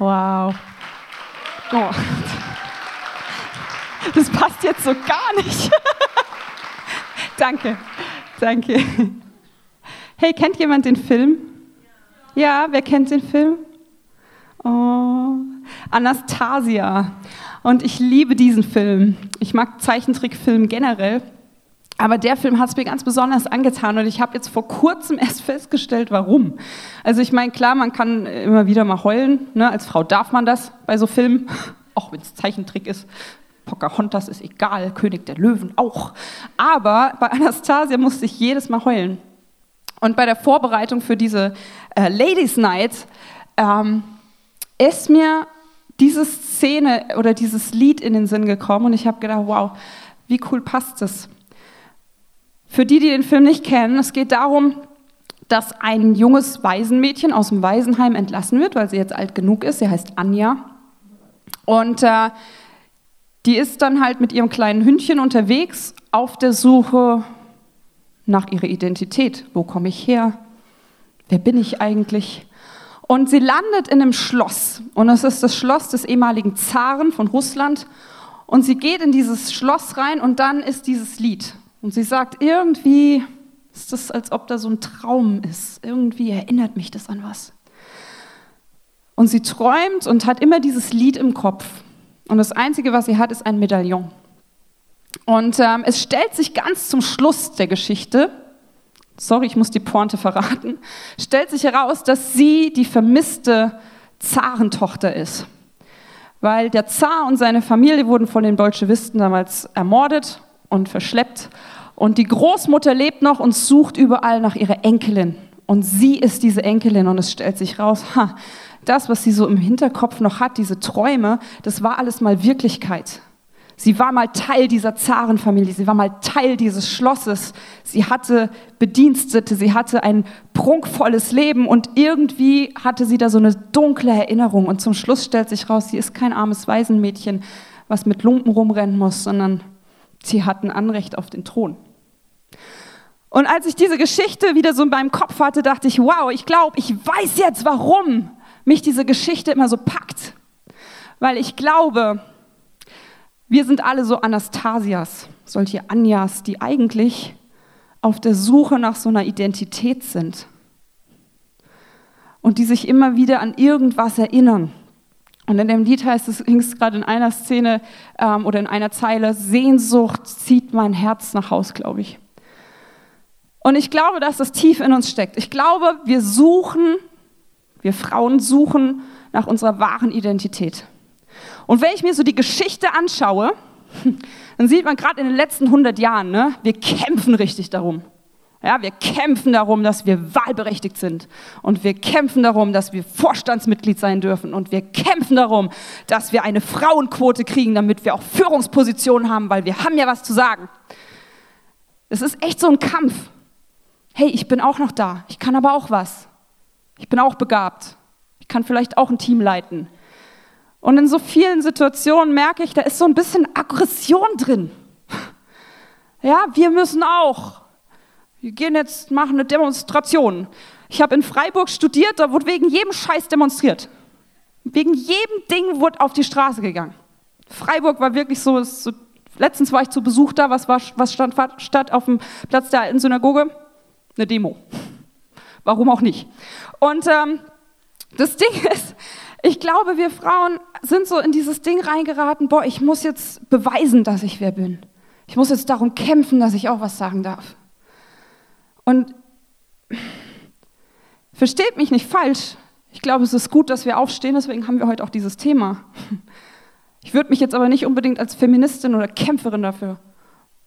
Wow. Oh. Das passt jetzt so gar nicht. danke, danke. Hey, kennt jemand den Film? Ja, wer kennt den Film? Oh, Anastasia. Und ich liebe diesen Film. Ich mag Zeichentrickfilme generell. Aber der Film hat es mir ganz besonders angetan und ich habe jetzt vor kurzem erst festgestellt, warum. Also ich meine, klar, man kann immer wieder mal heulen. Ne? Als Frau darf man das bei so Filmen, auch wenn es Zeichentrick ist. Pocahontas ist egal, König der Löwen auch. Aber bei Anastasia musste ich jedes Mal heulen. Und bei der Vorbereitung für diese äh, Ladies Night ähm, ist mir diese Szene oder dieses Lied in den Sinn gekommen und ich habe gedacht, wow, wie cool passt das? Für die, die den Film nicht kennen, es geht darum, dass ein junges Waisenmädchen aus dem Waisenheim entlassen wird, weil sie jetzt alt genug ist. Sie heißt Anja. Und äh, die ist dann halt mit ihrem kleinen Hündchen unterwegs auf der Suche nach ihrer Identität. Wo komme ich her? Wer bin ich eigentlich? Und sie landet in einem Schloss. Und es ist das Schloss des ehemaligen Zaren von Russland. Und sie geht in dieses Schloss rein und dann ist dieses Lied. Und sie sagt, irgendwie ist das, als ob da so ein Traum ist. Irgendwie erinnert mich das an was. Und sie träumt und hat immer dieses Lied im Kopf. Und das Einzige, was sie hat, ist ein Medaillon. Und ähm, es stellt sich ganz zum Schluss der Geschichte, sorry, ich muss die Pointe verraten, stellt sich heraus, dass sie die vermisste Zarentochter ist. Weil der Zar und seine Familie wurden von den Bolschewisten damals ermordet und verschleppt. Und die Großmutter lebt noch und sucht überall nach ihrer Enkelin. Und sie ist diese Enkelin und es stellt sich raus, ha, das, was sie so im Hinterkopf noch hat, diese Träume, das war alles mal Wirklichkeit. Sie war mal Teil dieser Zarenfamilie, sie war mal Teil dieses Schlosses, sie hatte Bedienstete, sie hatte ein prunkvolles Leben und irgendwie hatte sie da so eine dunkle Erinnerung. Und zum Schluss stellt sich raus, sie ist kein armes Waisenmädchen, was mit Lumpen rumrennen muss, sondern sie hat ein Anrecht auf den Thron. Und als ich diese Geschichte wieder so in meinem Kopf hatte, dachte ich, wow, ich glaube, ich weiß jetzt, warum mich diese Geschichte immer so packt. Weil ich glaube, wir sind alle so Anastasias, solche Anjas, die eigentlich auf der Suche nach so einer Identität sind und die sich immer wieder an irgendwas erinnern. Und in dem Lied heißt es, hing es gerade in einer Szene ähm, oder in einer Zeile, Sehnsucht zieht mein Herz nach Haus, glaube ich. Und ich glaube, dass das tief in uns steckt. Ich glaube, wir suchen, wir Frauen suchen nach unserer wahren Identität. Und wenn ich mir so die Geschichte anschaue, dann sieht man gerade in den letzten 100 Jahren, ne, wir kämpfen richtig darum. Ja, wir kämpfen darum, dass wir wahlberechtigt sind. Und wir kämpfen darum, dass wir Vorstandsmitglied sein dürfen. Und wir kämpfen darum, dass wir eine Frauenquote kriegen, damit wir auch Führungspositionen haben, weil wir haben ja was zu sagen. Es ist echt so ein Kampf. Hey, ich bin auch noch da. Ich kann aber auch was. Ich bin auch begabt. Ich kann vielleicht auch ein Team leiten. Und in so vielen Situationen merke ich, da ist so ein bisschen Aggression drin. Ja, wir müssen auch. Wir gehen jetzt, machen eine Demonstration. Ich habe in Freiburg studiert, da wurde wegen jedem Scheiß demonstriert. Wegen jedem Ding wurde auf die Straße gegangen. Freiburg war wirklich so, so letztens war ich zu Besuch da, was, war, was stand statt auf dem Platz der alten Synagoge? Eine Demo. Warum auch nicht? Und ähm, das Ding ist, ich glaube, wir Frauen sind so in dieses Ding reingeraten, boah, ich muss jetzt beweisen, dass ich wer bin. Ich muss jetzt darum kämpfen, dass ich auch was sagen darf. Und versteht mich nicht falsch. Ich glaube, es ist gut, dass wir aufstehen, deswegen haben wir heute auch dieses Thema. Ich würde mich jetzt aber nicht unbedingt als Feministin oder Kämpferin dafür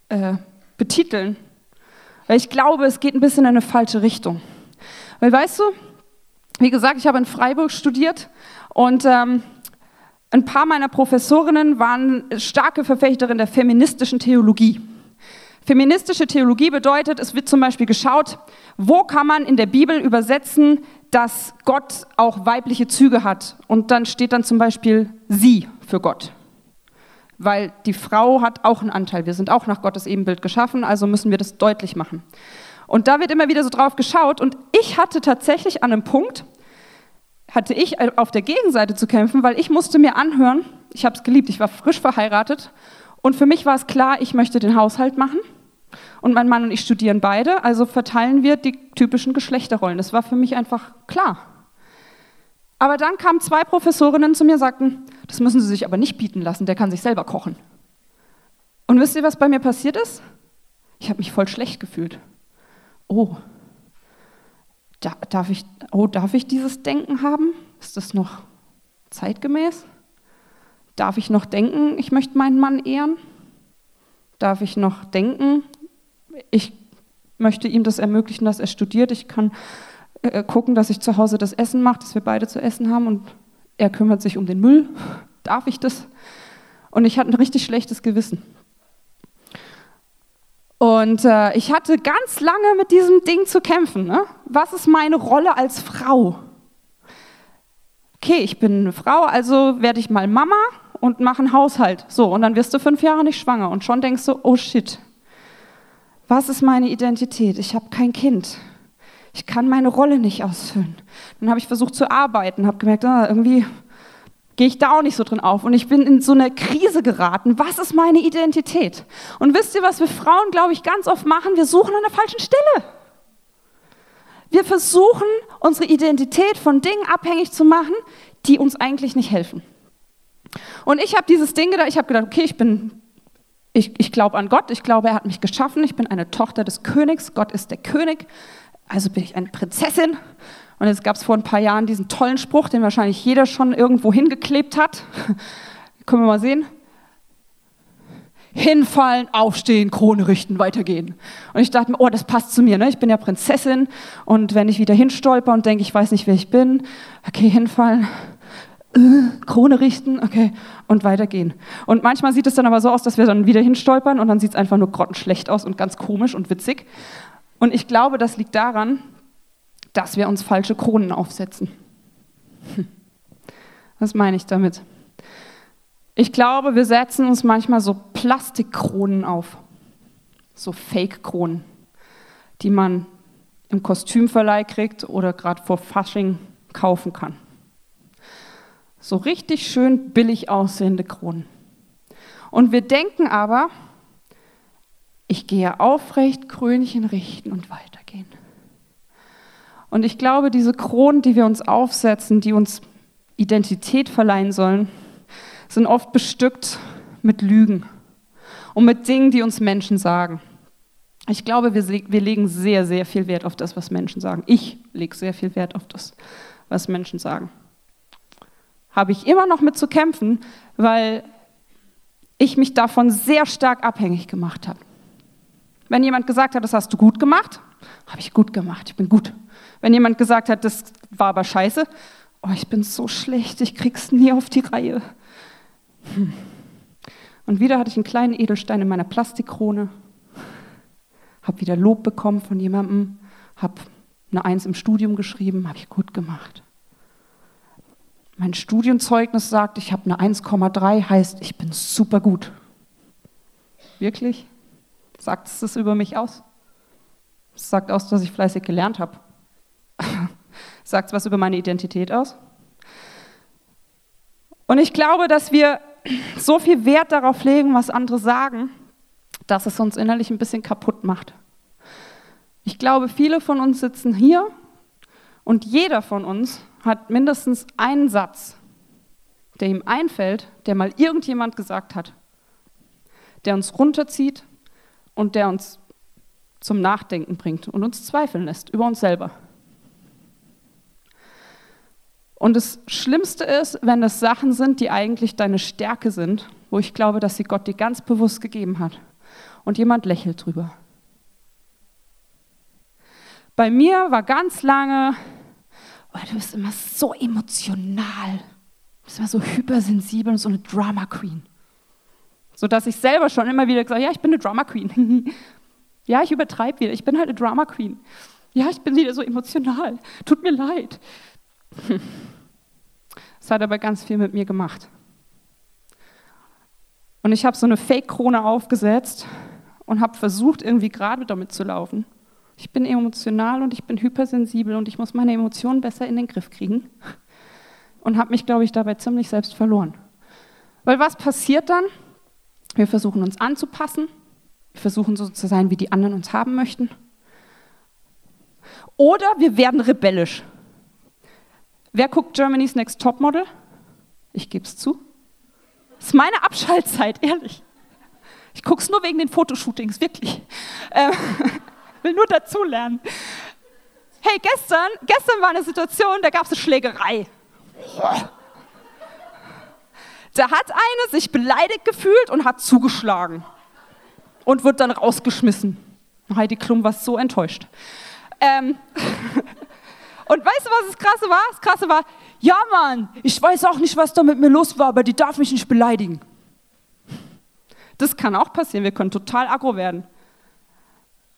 äh, betiteln, weil ich glaube, es geht ein bisschen in eine falsche Richtung. Weil weißt du, wie gesagt, ich habe in Freiburg studiert und ähm, ein paar meiner Professorinnen waren starke Verfechterinnen der feministischen Theologie. Feministische Theologie bedeutet, es wird zum Beispiel geschaut, wo kann man in der Bibel übersetzen, dass Gott auch weibliche Züge hat. Und dann steht dann zum Beispiel sie für Gott. Weil die Frau hat auch einen Anteil. Wir sind auch nach Gottes Ebenbild geschaffen, also müssen wir das deutlich machen. Und da wird immer wieder so drauf geschaut. Und ich hatte tatsächlich an einem Punkt, hatte ich auf der Gegenseite zu kämpfen, weil ich musste mir anhören, ich habe es geliebt, ich war frisch verheiratet und für mich war es klar, ich möchte den Haushalt machen und mein Mann und ich studieren beide, also verteilen wir die typischen Geschlechterrollen. Das war für mich einfach klar. Aber dann kamen zwei Professorinnen zu mir und sagten, das müssen Sie sich aber nicht bieten lassen, der kann sich selber kochen. Und wisst ihr, was bei mir passiert ist? Ich habe mich voll schlecht gefühlt. Oh, da, darf, ich, oh, darf ich dieses Denken haben? Ist das noch zeitgemäß? Darf ich noch denken, ich möchte meinen Mann ehren? Darf ich noch denken, ich möchte ihm das ermöglichen, dass er studiert? Ich kann äh, gucken, dass ich zu Hause das Essen mache, dass wir beide zu essen haben und er kümmert sich um den Müll. Darf ich das? Und ich hatte ein richtig schlechtes Gewissen. Und äh, ich hatte ganz lange mit diesem Ding zu kämpfen. Ne? Was ist meine Rolle als Frau? Okay, ich bin eine Frau, also werde ich mal Mama und mache einen Haushalt. So, und dann wirst du fünf Jahre nicht schwanger und schon denkst du, oh shit, was ist meine Identität? Ich habe kein Kind. Ich kann meine Rolle nicht ausfüllen. Dann habe ich versucht zu arbeiten, habe gemerkt, ah, irgendwie gehe ich da auch nicht so drin auf. Und ich bin in so eine Krise geraten. Was ist meine Identität? Und wisst ihr, was wir Frauen, glaube ich, ganz oft machen? Wir suchen an der falschen Stelle. Wir versuchen, unsere Identität von Dingen abhängig zu machen, die uns eigentlich nicht helfen. Und ich habe dieses Ding gedacht, ich habe gedacht, okay, ich bin, ich, ich glaube an Gott, ich glaube, er hat mich geschaffen, ich bin eine Tochter des Königs, Gott ist der König, also bin ich eine Prinzessin. Und jetzt gab es vor ein paar Jahren diesen tollen Spruch, den wahrscheinlich jeder schon irgendwo hingeklebt hat. Können wir mal sehen? Hinfallen, aufstehen, Krone richten, weitergehen. Und ich dachte mir, oh, das passt zu mir. Ne? Ich bin ja Prinzessin und wenn ich wieder hinstolper und denke, ich weiß nicht, wer ich bin, okay, hinfallen, Krone richten, okay, und weitergehen. Und manchmal sieht es dann aber so aus, dass wir dann wieder hinstolpern und dann sieht es einfach nur grottenschlecht aus und ganz komisch und witzig. Und ich glaube, das liegt daran, dass wir uns falsche Kronen aufsetzen. Was meine ich damit? Ich glaube, wir setzen uns manchmal so Plastikkronen auf, so Fake-Kronen, die man im Kostümverleih kriegt oder gerade vor Fasching kaufen kann. So richtig schön billig aussehende Kronen. Und wir denken aber, ich gehe aufrecht, Krönchen richten und weitergehen. Und ich glaube, diese Kronen, die wir uns aufsetzen, die uns Identität verleihen sollen, sind oft bestückt mit Lügen und mit Dingen, die uns Menschen sagen. Ich glaube, wir, wir legen sehr, sehr viel Wert auf das, was Menschen sagen. Ich lege sehr viel Wert auf das, was Menschen sagen habe ich immer noch mit zu kämpfen, weil ich mich davon sehr stark abhängig gemacht habe. Wenn jemand gesagt hat, das hast du gut gemacht, habe ich gut gemacht, ich bin gut. Wenn jemand gesagt hat, das war aber scheiße, oh, ich bin so schlecht, ich krieg's nie auf die Reihe. Hm. Und wieder hatte ich einen kleinen Edelstein in meiner Plastikkrone, habe wieder Lob bekommen von jemandem, habe eine Eins im Studium geschrieben, habe ich gut gemacht. Mein Studienzeugnis sagt, ich habe eine 1,3, heißt, ich bin super gut. Wirklich? Sagt es das über mich aus? Es sagt aus, dass ich fleißig gelernt habe. sagt es was über meine Identität aus? Und ich glaube, dass wir so viel Wert darauf legen, was andere sagen, dass es uns innerlich ein bisschen kaputt macht. Ich glaube, viele von uns sitzen hier und jeder von uns hat mindestens einen Satz, der ihm einfällt, der mal irgendjemand gesagt hat, der uns runterzieht und der uns zum Nachdenken bringt und uns zweifeln lässt über uns selber. Und das Schlimmste ist, wenn das Sachen sind, die eigentlich deine Stärke sind, wo ich glaube, dass sie Gott dir ganz bewusst gegeben hat. Und jemand lächelt drüber. Bei mir war ganz lange oh, du bist immer so emotional, du bist immer so hypersensibel und so eine Drama Queen. So dass ich selber schon immer wieder gesagt ja, ich bin eine Drama Queen. ja, ich übertreibe wieder, ich bin halt eine Drama Queen. Ja, ich bin wieder so emotional. Tut mir leid. Das hat aber ganz viel mit mir gemacht. Und ich habe so eine Fake-Krone aufgesetzt und habe versucht, irgendwie gerade damit zu laufen. Ich bin emotional und ich bin hypersensibel und ich muss meine Emotionen besser in den Griff kriegen. und habe mich, glaube ich, dabei ziemlich selbst verloren. Weil was passiert dann? Wir versuchen uns anzupassen, wir versuchen so zu sein, wie die anderen uns haben möchten. Oder wir werden rebellisch. Wer guckt Germany's Next Topmodel? Ich gebe es zu. Das ist meine Abschaltzeit, ehrlich. Ich gucke es nur wegen den Fotoshootings, wirklich. Äh, will nur dazulernen. Hey, gestern, gestern war eine Situation, da gab es eine Schlägerei. Da hat eine sich beleidigt gefühlt und hat zugeschlagen und wird dann rausgeschmissen. Heidi Klum war so enttäuscht. Ähm und weißt du, was das Krasse war? Das Krasse war, ja Mann, ich weiß auch nicht, was da mit mir los war, aber die darf mich nicht beleidigen. Das kann auch passieren, wir können total aggro werden.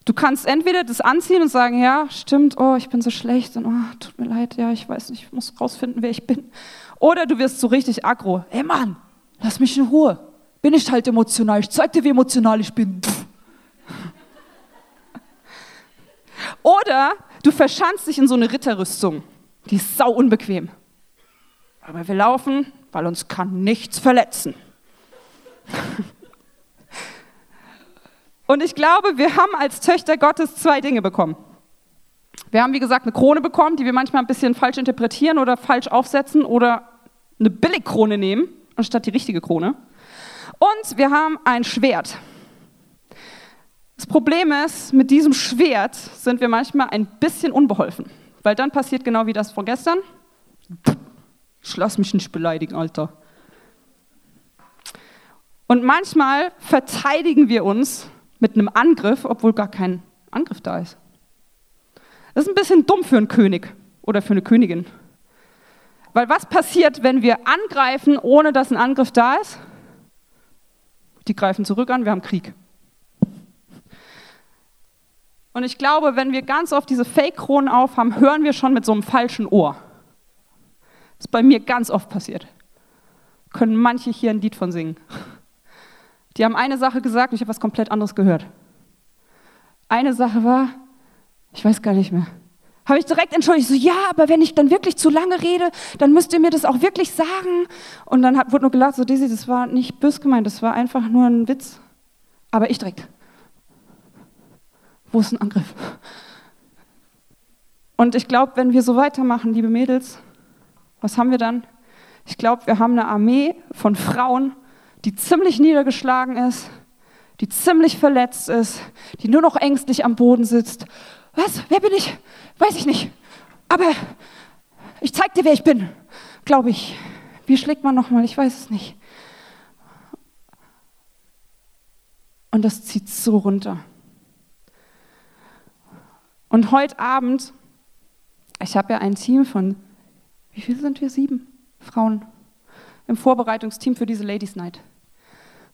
Du kannst entweder das anziehen und sagen, ja, stimmt, oh, ich bin so schlecht und oh, tut mir leid, ja, ich weiß nicht, ich muss rausfinden, wer ich bin. Oder du wirst so richtig aggro. Hey Mann, lass mich in Ruhe. Bin ich halt emotional. Ich zeig dir, wie emotional ich bin. Oder du verschanzt dich in so eine Ritterrüstung. Die ist sau unbequem. Aber wir laufen, weil uns kann nichts verletzen. Und ich glaube, wir haben als Töchter Gottes zwei Dinge bekommen. Wir haben, wie gesagt, eine Krone bekommen, die wir manchmal ein bisschen falsch interpretieren oder falsch aufsetzen oder eine Billigkrone nehmen, anstatt die richtige Krone. Und wir haben ein Schwert. Das Problem ist, mit diesem Schwert sind wir manchmal ein bisschen unbeholfen, weil dann passiert genau wie das von gestern. Ich lass mich nicht beleidigen, Alter. Und manchmal verteidigen wir uns mit einem Angriff, obwohl gar kein Angriff da ist. Das ist ein bisschen dumm für einen König oder für eine Königin. Weil was passiert, wenn wir angreifen, ohne dass ein Angriff da ist? Die greifen zurück an, wir haben Krieg. Und ich glaube, wenn wir ganz oft diese Fake-Kronen aufhaben, hören wir schon mit so einem falschen Ohr. Das ist bei mir ganz oft passiert. Können manche hier ein Lied von singen. Die haben eine Sache gesagt und ich habe was komplett anderes gehört. Eine Sache war, ich weiß gar nicht mehr. Habe ich direkt entschuldigt, so ja, aber wenn ich dann wirklich zu lange rede, dann müsst ihr mir das auch wirklich sagen. Und dann hat, wurde nur gelacht, so Daisy, das war nicht bös gemeint, das war einfach nur ein Witz. Aber ich direkt. Wo ist ein Angriff? Und ich glaube, wenn wir so weitermachen, liebe Mädels, was haben wir dann? Ich glaube, wir haben eine Armee von Frauen, die ziemlich niedergeschlagen ist, die ziemlich verletzt ist, die nur noch ängstlich am Boden sitzt. Was? Wer bin ich? Weiß ich nicht. Aber ich zeig dir, wer ich bin, glaube ich. Wie schlägt man nochmal? Ich weiß es nicht. Und das zieht so runter. Und heute Abend, ich habe ja ein Team von, wie viele sind wir? Sieben Frauen im Vorbereitungsteam für diese Ladies Night.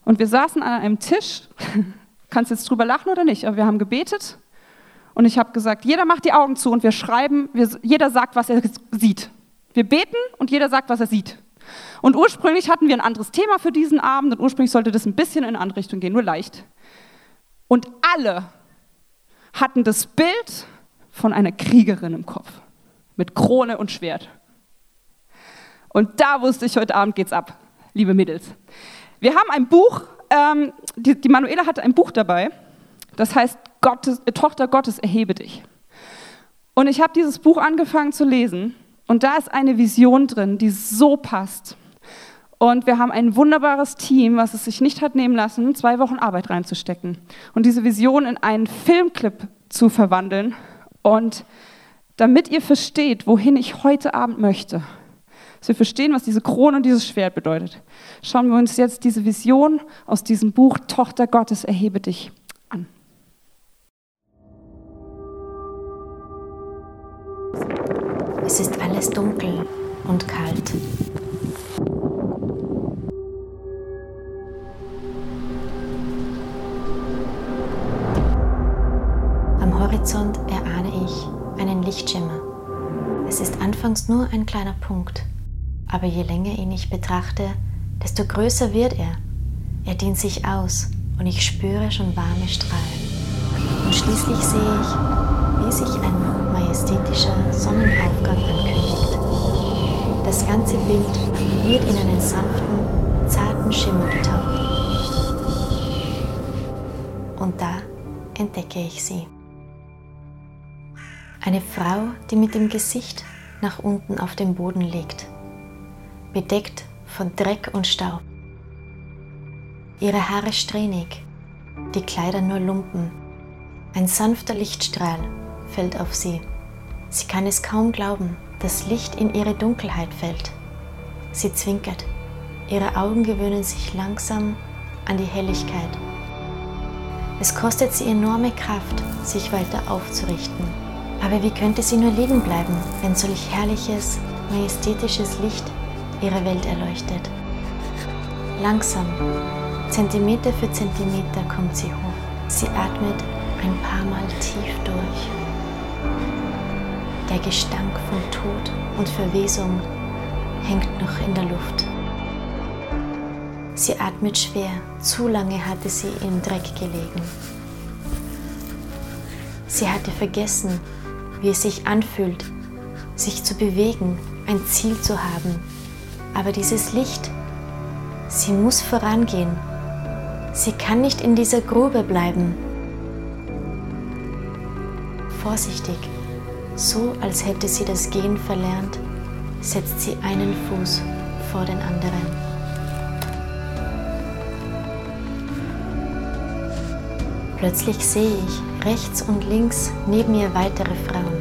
Und wir saßen an einem Tisch, kannst jetzt drüber lachen oder nicht, aber wir haben gebetet und ich habe gesagt, jeder macht die Augen zu und wir schreiben, wir, jeder sagt, was er sieht. Wir beten und jeder sagt, was er sieht. Und ursprünglich hatten wir ein anderes Thema für diesen Abend und ursprünglich sollte das ein bisschen in eine andere Richtung gehen, nur leicht. Und alle hatten das Bild von einer Kriegerin im Kopf mit Krone und Schwert. Und da wusste ich, heute Abend geht's ab, liebe Mädels. Wir haben ein Buch, ähm, die, die Manuela hatte ein Buch dabei, das heißt Gottes, äh, Tochter Gottes, erhebe dich. Und ich habe dieses Buch angefangen zu lesen und da ist eine Vision drin, die so passt. Und wir haben ein wunderbares Team, was es sich nicht hat nehmen lassen, zwei Wochen Arbeit reinzustecken und diese Vision in einen Filmclip zu verwandeln. Und damit ihr versteht, wohin ich heute Abend möchte, dass wir verstehen, was diese Krone und dieses Schwert bedeutet, schauen wir uns jetzt diese Vision aus diesem Buch Tochter Gottes, erhebe dich an. Es ist alles dunkel und kalt. Am Horizont erahne ich einen Lichtschimmer. Es ist anfangs nur ein kleiner Punkt, aber je länger ihn ich betrachte, desto größer wird er. Er dehnt sich aus und ich spüre schon warme Strahlen. Und schließlich sehe ich, wie sich ein majestätischer Sonnenaufgang ankündigt. Das ganze Bild wird in einen sanften, zarten Schimmer getaucht. Und da entdecke ich sie. Eine Frau, die mit dem Gesicht nach unten auf dem Boden liegt, bedeckt von Dreck und Staub. Ihre Haare strähnig, die Kleider nur Lumpen. Ein sanfter Lichtstrahl fällt auf sie. Sie kann es kaum glauben, dass Licht in ihre Dunkelheit fällt. Sie zwinkert. Ihre Augen gewöhnen sich langsam an die Helligkeit. Es kostet sie enorme Kraft, sich weiter aufzurichten. Aber wie könnte sie nur liegen bleiben, wenn solch herrliches, majestätisches Licht ihre Welt erleuchtet? Langsam, Zentimeter für Zentimeter kommt sie hoch. Sie atmet ein paar Mal tief durch. Der Gestank von Tod und Verwesung hängt noch in der Luft. Sie atmet schwer, zu lange hatte sie im Dreck gelegen. Sie hatte vergessen, wie es sich anfühlt, sich zu bewegen, ein Ziel zu haben. Aber dieses Licht, sie muss vorangehen. Sie kann nicht in dieser Grube bleiben. Vorsichtig, so als hätte sie das Gehen verlernt, setzt sie einen Fuß vor den anderen. Plötzlich sehe ich rechts und links neben ihr weitere Frauen.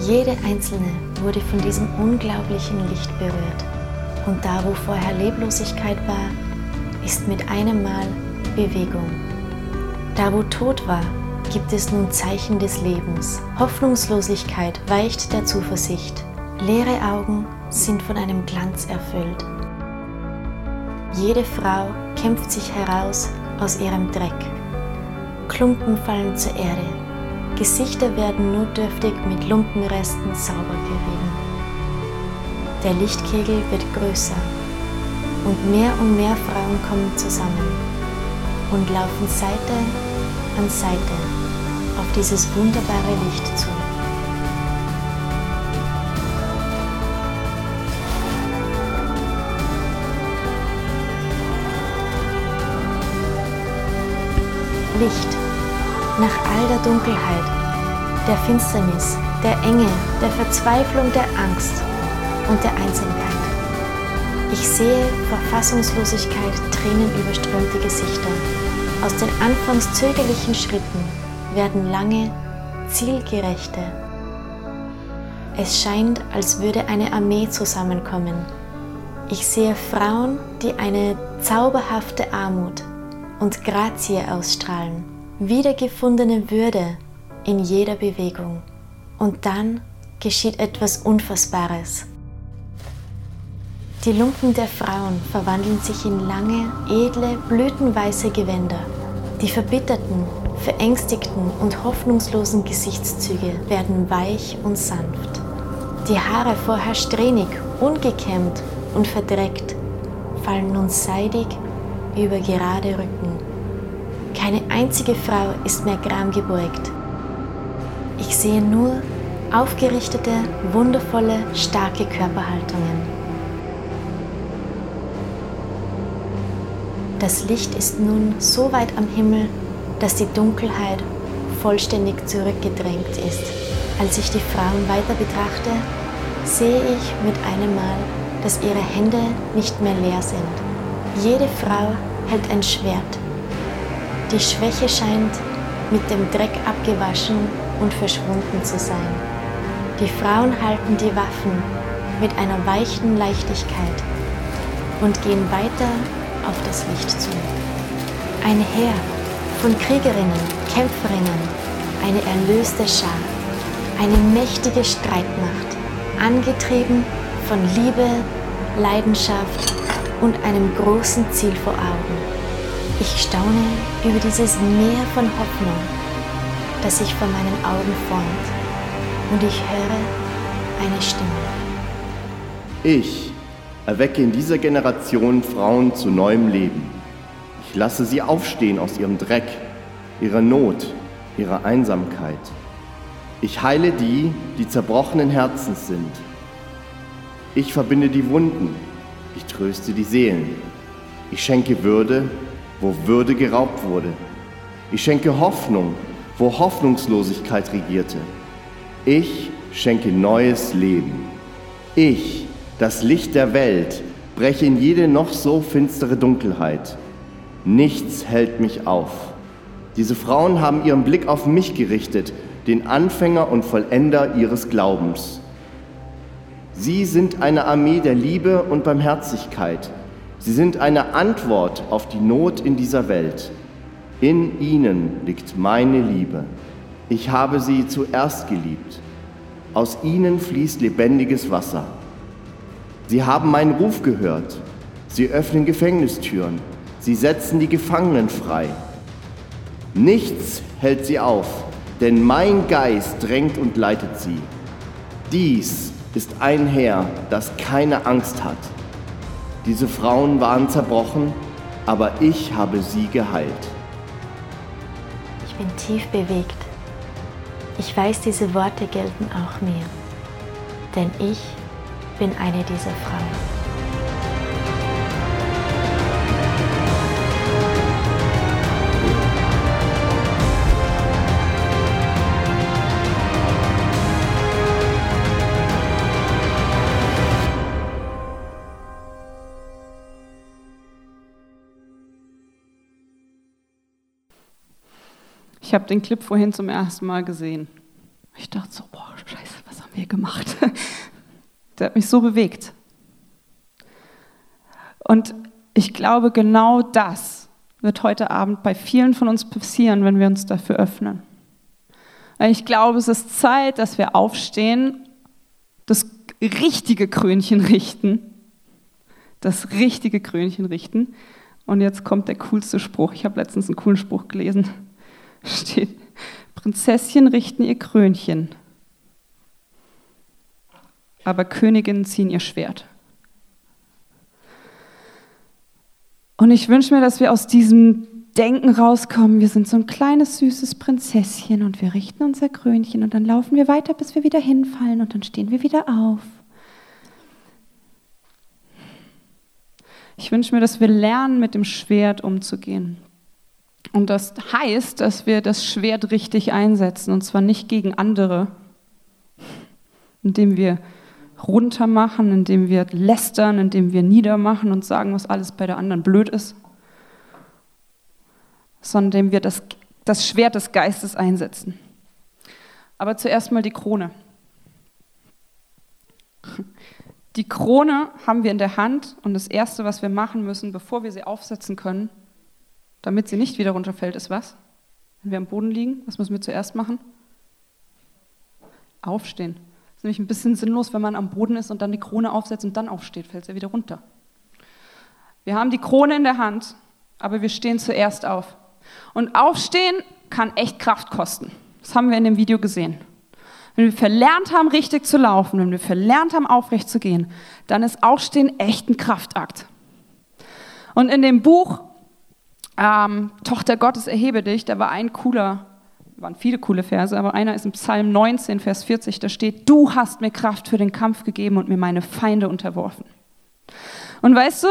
Jede einzelne wurde von diesem unglaublichen Licht berührt. Und da, wo vorher Leblosigkeit war, ist mit einem Mal Bewegung. Da, wo Tod war, gibt es nun Zeichen des Lebens. Hoffnungslosigkeit weicht der Zuversicht. Leere Augen sind von einem Glanz erfüllt. Jede Frau kämpft sich heraus aus ihrem Dreck. Klumpen fallen zur Erde. Gesichter werden notdürftig mit Lumpenresten sauber gerieben. Der Lichtkegel wird größer und mehr und mehr Frauen kommen zusammen und laufen Seite an Seite auf dieses wunderbare Licht zu. Licht nach all der Dunkelheit, der Finsternis, der Enge, der Verzweiflung, der Angst und der Einsamkeit. Ich sehe vor Fassungslosigkeit tränenüberströmte Gesichter aus den anfangs zögerlichen Schritten werden lange, zielgerechte. Es scheint, als würde eine Armee zusammenkommen. Ich sehe Frauen, die eine zauberhafte Armut und Grazie ausstrahlen, wiedergefundene Würde in jeder Bewegung. Und dann geschieht etwas Unfassbares. Die Lumpen der Frauen verwandeln sich in lange, edle, blütenweiße Gewänder. Die verbitterten, verängstigten und hoffnungslosen Gesichtszüge werden weich und sanft. Die Haare vorher strähnig, ungekämmt und verdreckt fallen nun seidig über gerade Rücken. Keine einzige Frau ist mehr gram gebeugt. Ich sehe nur aufgerichtete, wundervolle, starke Körperhaltungen. Das Licht ist nun so weit am Himmel, dass die Dunkelheit vollständig zurückgedrängt ist. Als ich die Frauen weiter betrachte, sehe ich mit einem Mal, dass ihre Hände nicht mehr leer sind. Jede Frau hält ein Schwert. Die Schwäche scheint mit dem Dreck abgewaschen und verschwunden zu sein. Die Frauen halten die Waffen mit einer weichen Leichtigkeit und gehen weiter auf das Licht zu. Ein Heer von Kriegerinnen, Kämpferinnen, eine erlöste Schar, eine mächtige Streitmacht, angetrieben von Liebe, Leidenschaft und einem großen Ziel vor Augen. Ich staune über dieses Meer von Hoffnung, das sich vor meinen Augen formt, und ich höre eine Stimme. Ich erwecke in dieser Generation Frauen zu neuem Leben. Ich lasse sie aufstehen aus ihrem Dreck, ihrer Not, ihrer Einsamkeit. Ich heile die, die zerbrochenen Herzens sind. Ich verbinde die Wunden. Ich tröste die Seelen. Ich schenke Würde, wo Würde geraubt wurde. Ich schenke Hoffnung, wo Hoffnungslosigkeit regierte. Ich schenke neues Leben. Ich, das Licht der Welt, breche in jede noch so finstere Dunkelheit. Nichts hält mich auf. Diese Frauen haben ihren Blick auf mich gerichtet, den Anfänger und Vollender ihres Glaubens. Sie sind eine Armee der Liebe und Barmherzigkeit. Sie sind eine Antwort auf die Not in dieser Welt. In ihnen liegt meine Liebe. Ich habe sie zuerst geliebt. Aus ihnen fließt lebendiges Wasser. Sie haben meinen Ruf gehört. Sie öffnen Gefängnistüren. Sie setzen die Gefangenen frei. Nichts hält sie auf, denn mein Geist drängt und leitet sie. Dies ist ein Heer, das keine Angst hat. Diese Frauen waren zerbrochen, aber ich habe sie geheilt. Ich bin tief bewegt. Ich weiß, diese Worte gelten auch mir, denn ich bin eine dieser Frauen. Ich habe den Clip vorhin zum ersten Mal gesehen. Ich dachte so, boah, scheiße, was haben wir gemacht? Der hat mich so bewegt. Und ich glaube, genau das wird heute Abend bei vielen von uns passieren, wenn wir uns dafür öffnen. Ich glaube, es ist Zeit, dass wir aufstehen, das richtige Krönchen richten, das richtige Krönchen richten. Und jetzt kommt der coolste Spruch. Ich habe letztens einen coolen Spruch gelesen steht, Prinzesschen richten ihr Krönchen, aber Königinnen ziehen ihr Schwert. Und ich wünsche mir, dass wir aus diesem Denken rauskommen, wir sind so ein kleines, süßes Prinzesschen und wir richten unser Krönchen und dann laufen wir weiter, bis wir wieder hinfallen und dann stehen wir wieder auf. Ich wünsche mir, dass wir lernen, mit dem Schwert umzugehen. Und das heißt, dass wir das Schwert richtig einsetzen, und zwar nicht gegen andere, indem wir runtermachen, indem wir lästern, indem wir niedermachen und sagen, was alles bei der anderen blöd ist, sondern indem wir das, das Schwert des Geistes einsetzen. Aber zuerst mal die Krone. Die Krone haben wir in der Hand und das Erste, was wir machen müssen, bevor wir sie aufsetzen können, damit sie nicht wieder runterfällt, ist was? Wenn wir am Boden liegen, was müssen wir zuerst machen? Aufstehen. Nämlich ein bisschen sinnlos, wenn man am Boden ist und dann die Krone aufsetzt und dann aufsteht, fällt sie wieder runter. Wir haben die Krone in der Hand, aber wir stehen zuerst auf. Und aufstehen kann echt Kraft kosten. Das haben wir in dem Video gesehen. Wenn wir verlernt haben, richtig zu laufen, wenn wir verlernt haben, aufrecht zu gehen, dann ist Aufstehen echt ein Kraftakt. Und in dem Buch ähm, Tochter Gottes, erhebe dich, da war ein cooler, waren viele coole Verse, aber einer ist im Psalm 19, Vers 40, da steht, du hast mir Kraft für den Kampf gegeben und mir meine Feinde unterworfen. Und weißt du,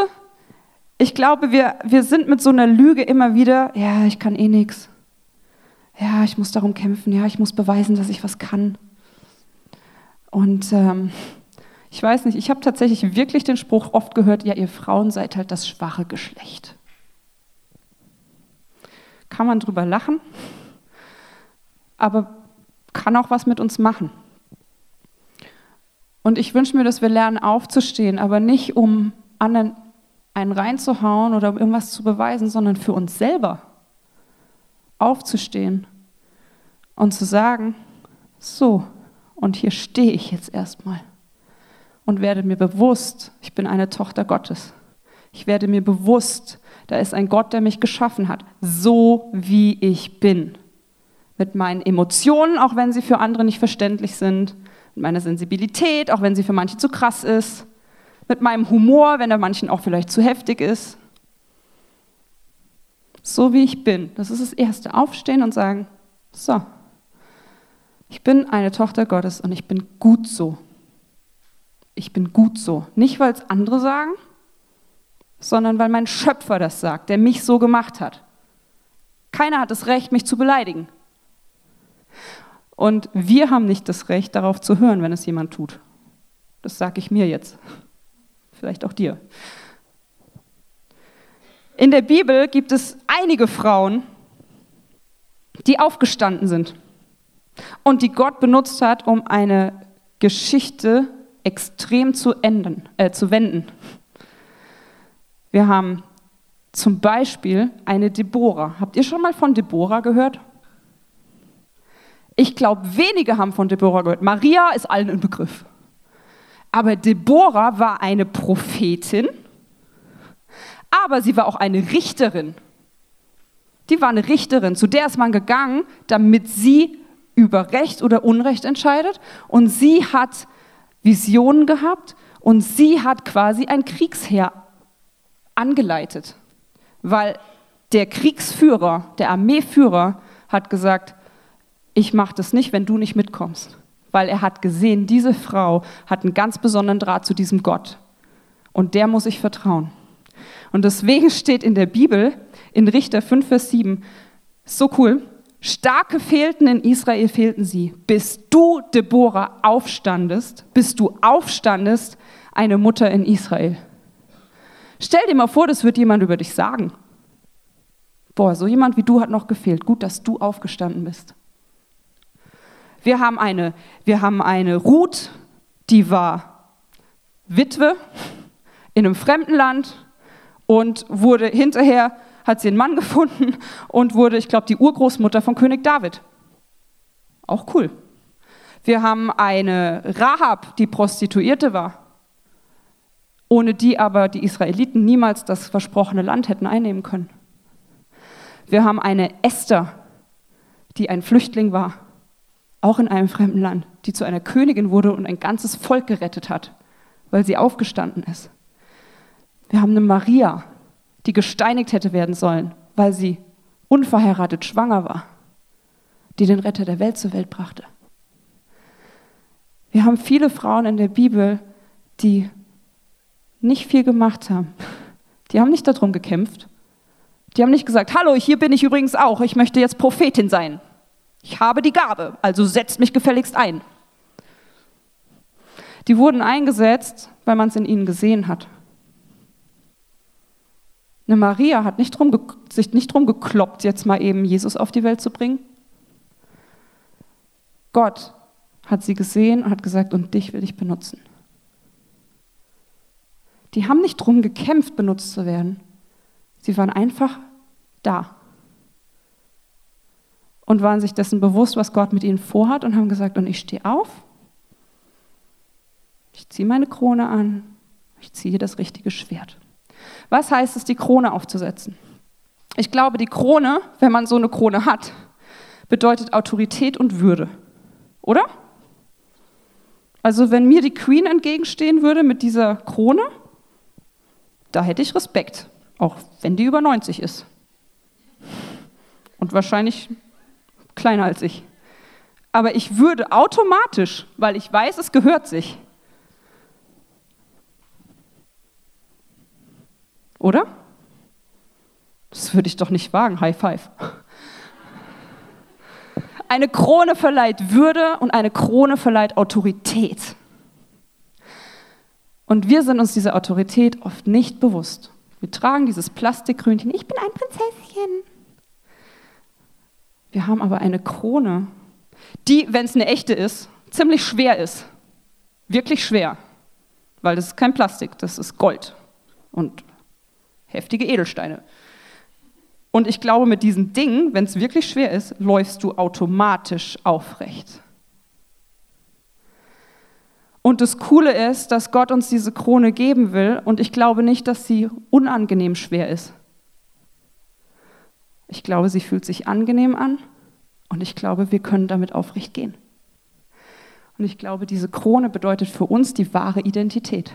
ich glaube, wir, wir sind mit so einer Lüge immer wieder, ja, ich kann eh nichts. Ja, ich muss darum kämpfen, ja, ich muss beweisen, dass ich was kann. Und ähm, ich weiß nicht, ich habe tatsächlich wirklich den Spruch oft gehört, ja, ihr Frauen seid halt das schwache Geschlecht kann man drüber lachen, aber kann auch was mit uns machen. Und ich wünsche mir, dass wir lernen aufzustehen, aber nicht um anderen einen reinzuhauen oder um irgendwas zu beweisen, sondern für uns selber aufzustehen und zu sagen, so, und hier stehe ich jetzt erstmal und werde mir bewusst, ich bin eine Tochter Gottes. Ich werde mir bewusst, da ist ein Gott, der mich geschaffen hat, so wie ich bin. Mit meinen Emotionen, auch wenn sie für andere nicht verständlich sind, mit meiner Sensibilität, auch wenn sie für manche zu krass ist, mit meinem Humor, wenn er manchen auch vielleicht zu heftig ist. So wie ich bin. Das ist das Erste. Aufstehen und sagen, so, ich bin eine Tochter Gottes und ich bin gut so. ich bin gut so. Nicht, weil es andere sagen, sondern weil mein Schöpfer das sagt, der mich so gemacht hat. Keiner hat das Recht, mich zu beleidigen. Und wir haben nicht das Recht, darauf zu hören, wenn es jemand tut. Das sage ich mir jetzt. Vielleicht auch dir. In der Bibel gibt es einige Frauen, die aufgestanden sind und die Gott benutzt hat, um eine Geschichte extrem zu, enden, äh, zu wenden. Wir haben zum Beispiel eine Deborah. Habt ihr schon mal von Deborah gehört? Ich glaube, wenige haben von Deborah gehört. Maria ist allen im Begriff. Aber Deborah war eine Prophetin, aber sie war auch eine Richterin. Die war eine Richterin, zu der ist man gegangen, damit sie über Recht oder Unrecht entscheidet. Und sie hat Visionen gehabt und sie hat quasi ein Kriegsheer angeleitet, weil der Kriegsführer, der Armeeführer hat gesagt, ich mache das nicht, wenn du nicht mitkommst, weil er hat gesehen, diese Frau hat einen ganz besonderen Draht zu diesem Gott und der muss ich vertrauen. Und deswegen steht in der Bibel, in Richter 5, Vers 7, so cool, Starke fehlten in Israel, fehlten sie, bis du, Deborah, aufstandest, bis du aufstandest, eine Mutter in Israel. Stell dir mal vor, das wird jemand über dich sagen. Boah, so jemand wie du hat noch gefehlt. Gut, dass du aufgestanden bist. Wir haben eine, wir haben eine Ruth, die war Witwe in einem fremden Land und wurde hinterher, hat sie einen Mann gefunden und wurde, ich glaube, die Urgroßmutter von König David. Auch cool. Wir haben eine Rahab, die Prostituierte war ohne die aber die Israeliten niemals das versprochene Land hätten einnehmen können. Wir haben eine Esther, die ein Flüchtling war, auch in einem fremden Land, die zu einer Königin wurde und ein ganzes Volk gerettet hat, weil sie aufgestanden ist. Wir haben eine Maria, die gesteinigt hätte werden sollen, weil sie unverheiratet schwanger war, die den Retter der Welt zur Welt brachte. Wir haben viele Frauen in der Bibel, die nicht viel gemacht haben. Die haben nicht darum gekämpft. Die haben nicht gesagt, hallo, hier bin ich übrigens auch, ich möchte jetzt Prophetin sein. Ich habe die Gabe, also setzt mich gefälligst ein. Die wurden eingesetzt, weil man es in ihnen gesehen hat. Eine Maria hat nicht drum, sich nicht drum gekloppt, jetzt mal eben Jesus auf die Welt zu bringen. Gott hat sie gesehen und hat gesagt, und dich will ich benutzen. Die haben nicht drum gekämpft, benutzt zu werden. Sie waren einfach da und waren sich dessen bewusst, was Gott mit ihnen vorhat und haben gesagt, und ich stehe auf, ich ziehe meine Krone an, ich ziehe das richtige Schwert. Was heißt es, die Krone aufzusetzen? Ich glaube, die Krone, wenn man so eine Krone hat, bedeutet Autorität und Würde. Oder? Also wenn mir die Queen entgegenstehen würde mit dieser Krone, da hätte ich Respekt, auch wenn die über 90 ist. Und wahrscheinlich kleiner als ich. Aber ich würde automatisch, weil ich weiß, es gehört sich. Oder? Das würde ich doch nicht wagen. High five. Eine Krone verleiht Würde und eine Krone verleiht Autorität. Und wir sind uns dieser Autorität oft nicht bewusst. Wir tragen dieses Plastikkrönchen, ich bin ein Prinzesschen. Wir haben aber eine Krone, die, wenn es eine echte ist, ziemlich schwer ist. Wirklich schwer. Weil das ist kein Plastik, das ist Gold und heftige Edelsteine. Und ich glaube, mit diesem Ding, wenn es wirklich schwer ist, läufst du automatisch aufrecht. Und das Coole ist, dass Gott uns diese Krone geben will und ich glaube nicht, dass sie unangenehm schwer ist. Ich glaube, sie fühlt sich angenehm an und ich glaube, wir können damit aufrecht gehen. Und ich glaube, diese Krone bedeutet für uns die wahre Identität.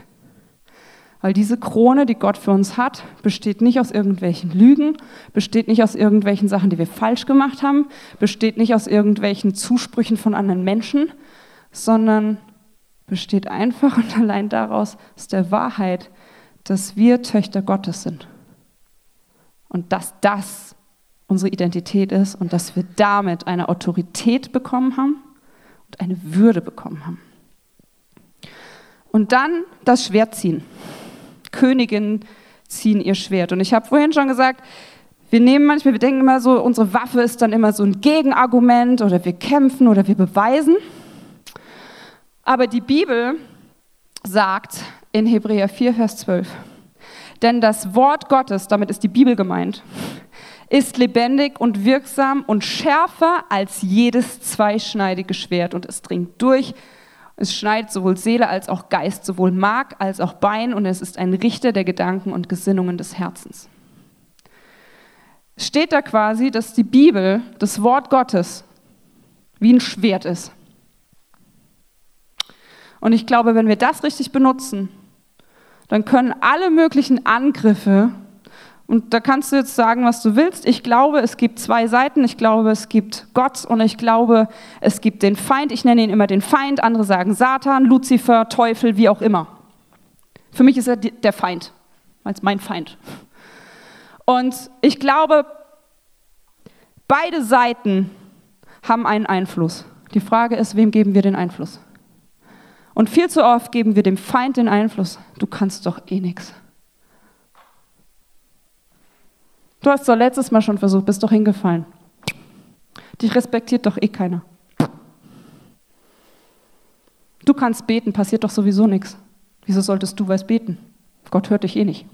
Weil diese Krone, die Gott für uns hat, besteht nicht aus irgendwelchen Lügen, besteht nicht aus irgendwelchen Sachen, die wir falsch gemacht haben, besteht nicht aus irgendwelchen Zusprüchen von anderen Menschen, sondern besteht einfach und allein daraus, aus der Wahrheit, dass wir Töchter Gottes sind. Und dass das unsere Identität ist und dass wir damit eine Autorität bekommen haben und eine Würde bekommen haben. Und dann das Schwert ziehen. Königinnen ziehen ihr Schwert. Und ich habe vorhin schon gesagt, wir nehmen manchmal, wir denken immer so, unsere Waffe ist dann immer so ein Gegenargument oder wir kämpfen oder wir beweisen. Aber die Bibel sagt in Hebräer 4, Vers 12, denn das Wort Gottes, damit ist die Bibel gemeint, ist lebendig und wirksam und schärfer als jedes zweischneidige Schwert und es dringt durch. Es schneidet sowohl Seele als auch Geist, sowohl Mark als auch Bein und es ist ein Richter der Gedanken und Gesinnungen des Herzens. Steht da quasi, dass die Bibel, das Wort Gottes, wie ein Schwert ist. Und ich glaube, wenn wir das richtig benutzen, dann können alle möglichen Angriffe und da kannst du jetzt sagen, was du willst. Ich glaube, es gibt zwei Seiten. Ich glaube, es gibt Gott und ich glaube, es gibt den Feind. Ich nenne ihn immer den Feind. Andere sagen Satan, Luzifer, Teufel, wie auch immer. Für mich ist er der Feind, als mein Feind. Und ich glaube, beide Seiten haben einen Einfluss. Die Frage ist, wem geben wir den Einfluss? Und viel zu oft geben wir dem Feind den Einfluss. Du kannst doch eh nichts. Du hast doch letztes Mal schon versucht, bist doch hingefallen. Dich respektiert doch eh keiner. Du kannst beten, passiert doch sowieso nichts. Wieso solltest du was beten? Gott hört dich eh nicht.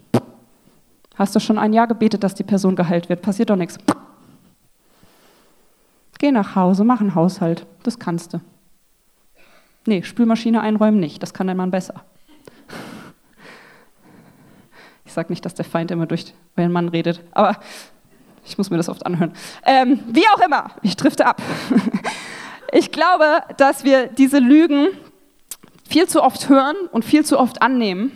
Hast du schon ein Jahr gebetet, dass die Person geheilt wird? Passiert doch nichts. Geh nach Hause, mach einen Haushalt. Das kannst du. Nee, Spülmaschine einräumen nicht. Das kann dein Mann besser. Ich sage nicht, dass der Feind immer durch den Mann redet, aber ich muss mir das oft anhören. Ähm, wie auch immer, ich drifte ab. Ich glaube, dass wir diese Lügen viel zu oft hören und viel zu oft annehmen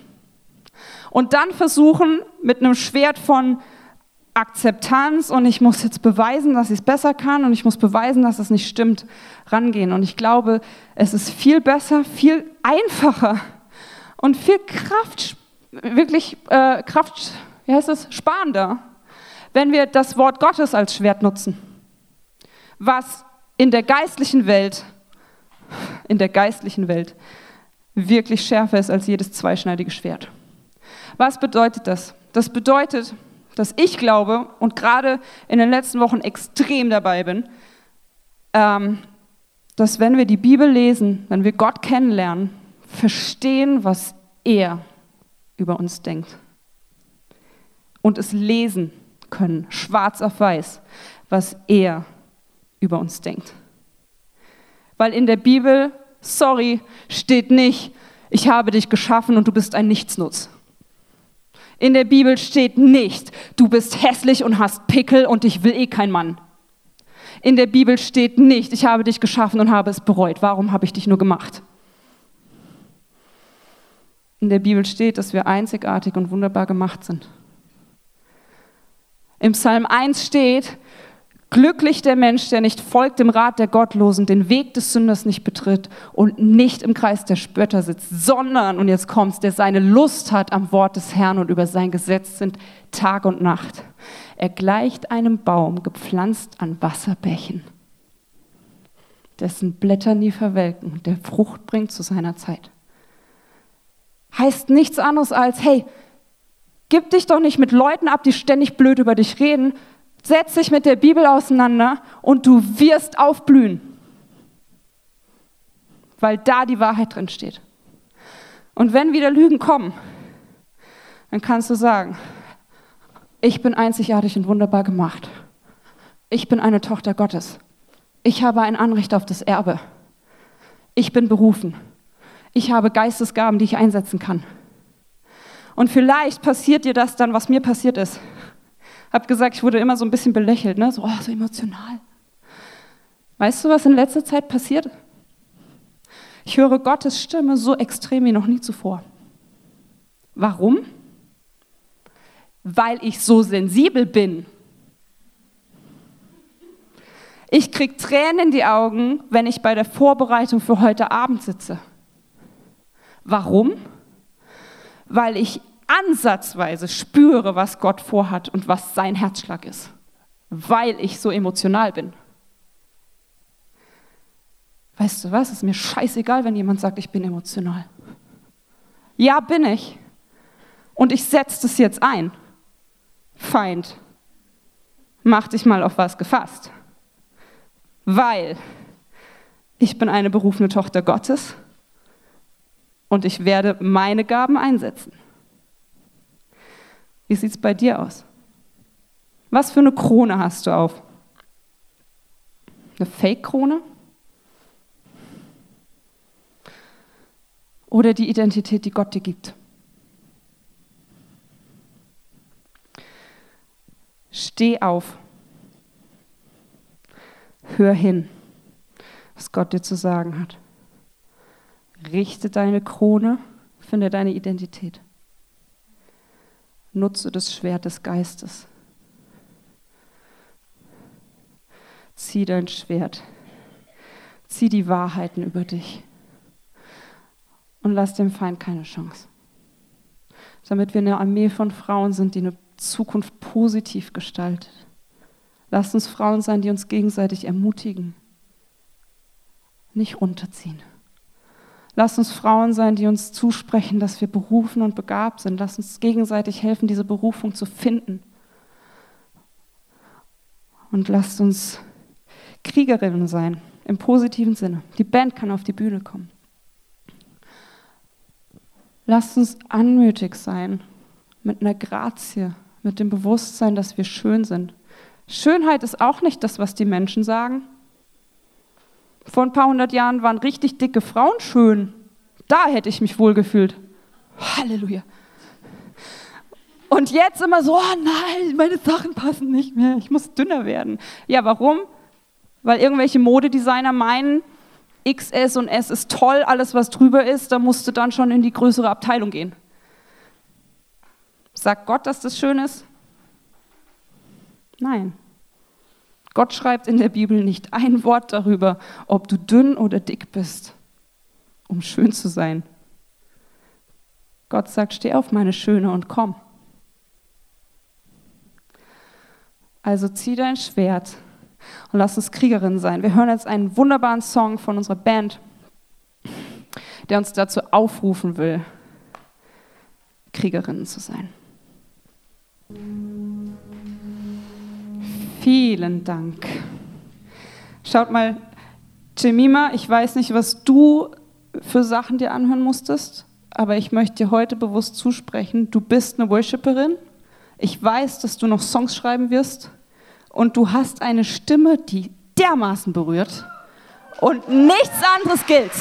und dann versuchen, mit einem Schwert von Akzeptanz und ich muss jetzt beweisen, dass ich es besser kann und ich muss beweisen, dass es nicht stimmt, rangehen. Und ich glaube, es ist viel besser, viel einfacher und viel Kraft wirklich äh, Kraft, wie heißt es, sparender, wenn wir das Wort Gottes als Schwert nutzen, was in der geistlichen Welt, in der geistlichen Welt wirklich schärfer ist als jedes zweischneidige Schwert. Was bedeutet das? Das bedeutet, dass ich glaube und gerade in den letzten Wochen extrem dabei bin, ähm, dass wenn wir die Bibel lesen, wenn wir Gott kennenlernen, verstehen, was er über uns denkt. Und es lesen können, schwarz auf weiß, was er über uns denkt. Weil in der Bibel, sorry, steht nicht, ich habe dich geschaffen und du bist ein Nichtsnutz. In der Bibel steht nicht, du bist hässlich und hast Pickel und ich will eh kein Mann. In der Bibel steht nicht, ich habe dich geschaffen und habe es bereut. Warum habe ich dich nur gemacht? In der Bibel steht, dass wir einzigartig und wunderbar gemacht sind. Im Psalm 1 steht, glücklich der Mensch, der nicht folgt dem Rat der Gottlosen, den Weg des Sünders nicht betritt und nicht im Kreis der Spötter sitzt, sondern, und jetzt kommt's, der seine Lust hat am Wort des Herrn und über sein Gesetz sind Tag und Nacht. Er gleicht einem Baum, gepflanzt an Wasserbächen, dessen Blätter nie verwelken, der Frucht bringt zu seiner Zeit heißt nichts anderes als, hey, gib dich doch nicht mit Leuten ab, die ständig blöd über dich reden. Setz dich mit der Bibel auseinander und du wirst aufblühen. Weil da die Wahrheit drin steht. Und wenn wieder Lügen kommen, dann kannst du sagen, ich bin einzigartig und wunderbar gemacht. Ich bin eine Tochter Gottes. Ich habe ein Anrecht auf das Erbe. Ich bin berufen. Ich habe Geistesgaben, die ich einsetzen kann. Und vielleicht passiert dir das dann, was mir passiert ist. Hab gesagt, ich wurde immer so ein bisschen belächelt, ne? so, oh, so emotional. Weißt du, was in letzter Zeit passiert? Ich höre Gottes Stimme so extrem wie noch nie zuvor. Warum? Weil ich so sensibel bin. Ich kriege Tränen in die Augen, wenn ich bei der Vorbereitung für heute Abend sitze Warum? Weil ich ansatzweise spüre, was Gott vorhat und was sein Herzschlag ist. Weil ich so emotional bin. Weißt du was? Es ist mir scheißegal, wenn jemand sagt, ich bin emotional. Ja, bin ich. Und ich setze das jetzt ein. Feind, mach dich mal auf was gefasst. Weil ich bin eine berufene Tochter Gottes und ich werde meine Gaben einsetzen. Wie sieht es bei dir aus? Was für eine Krone hast du auf? Eine Fake-Krone? Oder die Identität, die Gott dir gibt? Steh auf. Hör hin, was Gott dir zu sagen hat. Richte deine Krone, finde deine Identität. Nutze das Schwert des Geistes. Zieh dein Schwert. Zieh die Wahrheiten über dich. Und lass dem Feind keine Chance. Damit wir eine Armee von Frauen sind, die eine Zukunft positiv gestaltet. Lasst uns Frauen sein, die uns gegenseitig ermutigen, nicht runterziehen. Lasst uns Frauen sein, die uns zusprechen, dass wir berufen und begabt sind. Lasst uns gegenseitig helfen, diese Berufung zu finden. Und lasst uns Kriegerinnen sein, im positiven Sinne. Die Band kann auf die Bühne kommen. Lasst uns anmütig sein, mit einer Grazie, mit dem Bewusstsein, dass wir schön sind. Schönheit ist auch nicht das, was die Menschen sagen. Vor ein paar hundert Jahren waren richtig dicke Frauen schön. Da hätte ich mich wohl gefühlt. Halleluja. Und jetzt immer so, oh nein, meine Sachen passen nicht mehr, ich muss dünner werden. Ja, warum? Weil irgendwelche Modedesigner meinen, XS und S ist toll, alles was drüber ist, da musst du dann schon in die größere Abteilung gehen. Sagt Gott, dass das schön ist? Nein. Gott schreibt in der Bibel nicht ein Wort darüber, ob du dünn oder dick bist, um schön zu sein. Gott sagt, steh auf, meine Schöne, und komm. Also zieh dein Schwert und lass uns Kriegerin sein. Wir hören jetzt einen wunderbaren Song von unserer Band, der uns dazu aufrufen will, Kriegerinnen zu sein. Vielen Dank. Schaut mal, Jemima, ich weiß nicht, was du für Sachen dir anhören musstest, aber ich möchte dir heute bewusst zusprechen, du bist eine Worshipperin. Ich weiß, dass du noch Songs schreiben wirst und du hast eine Stimme, die dermaßen berührt und nichts anderes gilt.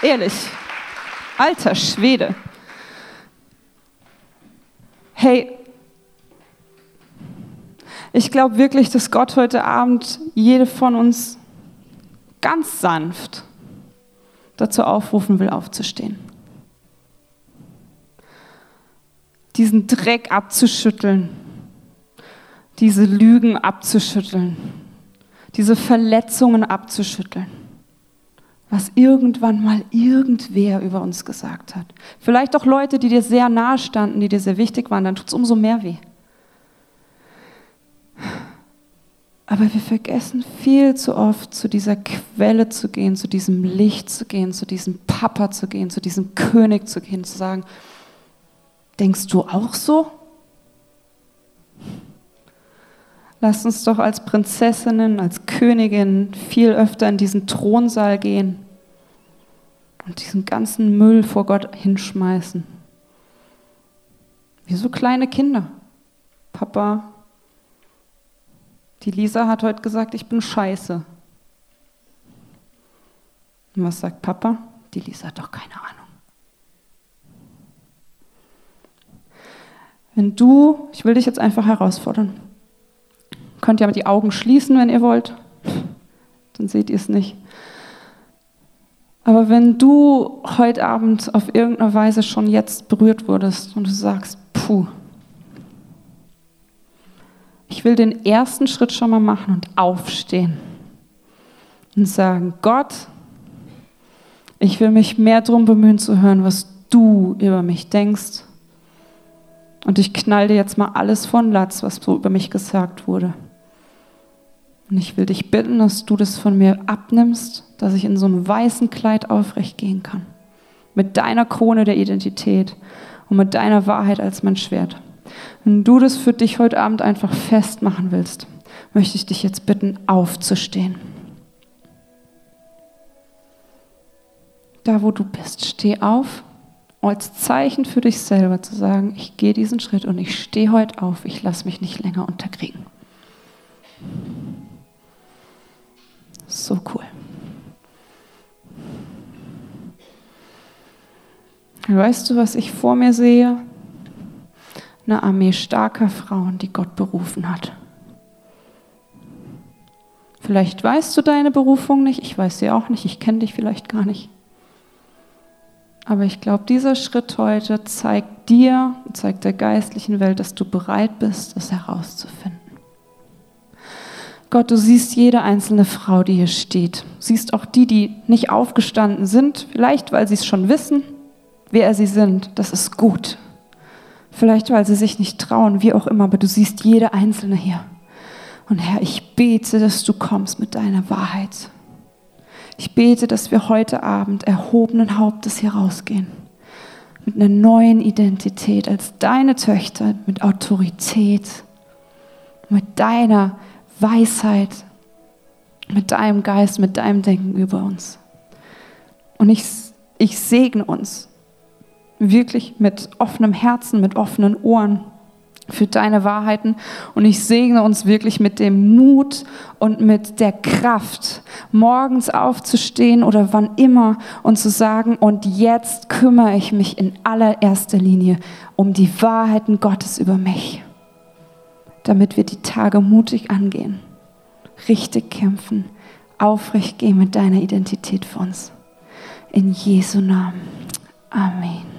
Ehrlich. Alter Schwede. Hey, ich glaube wirklich, dass Gott heute Abend jede von uns ganz sanft dazu aufrufen will, aufzustehen. Diesen Dreck abzuschütteln, diese Lügen abzuschütteln, diese Verletzungen abzuschütteln was irgendwann mal irgendwer über uns gesagt hat. Vielleicht auch Leute, die dir sehr nahe standen, die dir sehr wichtig waren, dann tut es umso mehr weh. Aber wir vergessen viel zu oft, zu dieser Quelle zu gehen, zu diesem Licht zu gehen, zu diesem Papa zu gehen, zu diesem König zu gehen, zu sagen, denkst du auch so? Lass uns doch als Prinzessinnen, als Königin viel öfter in diesen Thronsaal gehen und diesen ganzen Müll vor Gott hinschmeißen. Wie so kleine Kinder. Papa, die Lisa hat heute gesagt, ich bin scheiße. Und was sagt Papa? Die Lisa hat doch keine Ahnung. Wenn du, ich will dich jetzt einfach herausfordern, Könnt aber die Augen schließen, wenn ihr wollt. Dann seht ihr es nicht. Aber wenn du heute Abend auf irgendeine Weise schon jetzt berührt wurdest und du sagst, puh, ich will den ersten Schritt schon mal machen und aufstehen. und sagen, Gott, ich will mich mehr darum bemühen zu hören, was du über mich denkst. Und ich knall dir jetzt mal alles von Latz, was so über mich gesagt wurde. Und ich will dich bitten, dass du das von mir abnimmst, dass ich in so einem weißen Kleid aufrecht gehen kann. Mit deiner Krone der Identität und mit deiner Wahrheit als mein Schwert. Wenn du das für dich heute Abend einfach festmachen willst, möchte ich dich jetzt bitten, aufzustehen. Da, wo du bist, steh auf, als Zeichen für dich selber zu sagen, ich gehe diesen Schritt und ich stehe heute auf, ich lasse mich nicht länger unterkriegen. So cool. Weißt du, was ich vor mir sehe? Eine Armee starker Frauen, die Gott berufen hat. Vielleicht weißt du deine Berufung nicht, ich weiß sie auch nicht, ich kenne dich vielleicht gar nicht. Aber ich glaube, dieser Schritt heute zeigt dir, zeigt der geistlichen Welt, dass du bereit bist, das herauszufinden. Gott, du siehst jede einzelne Frau, die hier steht. Siehst auch die, die nicht aufgestanden sind, vielleicht weil sie es schon wissen, wer sie sind. Das ist gut. Vielleicht weil sie sich nicht trauen, wie auch immer, aber du siehst jede einzelne hier. Und Herr, ich bete, dass du kommst mit deiner Wahrheit. Ich bete, dass wir heute Abend erhobenen Hauptes hier rausgehen. Mit einer neuen Identität als deine Töchter, mit Autorität, mit deiner Weisheit, mit deinem Geist, mit deinem Denken über uns. Und ich, ich segne uns wirklich mit offenem Herzen, mit offenen Ohren für deine Wahrheiten. Und ich segne uns wirklich mit dem Mut und mit der Kraft, morgens aufzustehen oder wann immer und zu sagen, und jetzt kümmere ich mich in allererster Linie um die Wahrheiten Gottes über mich damit wir die Tage mutig angehen, richtig kämpfen, aufrecht gehen mit deiner Identität für uns. In Jesu Namen. Amen.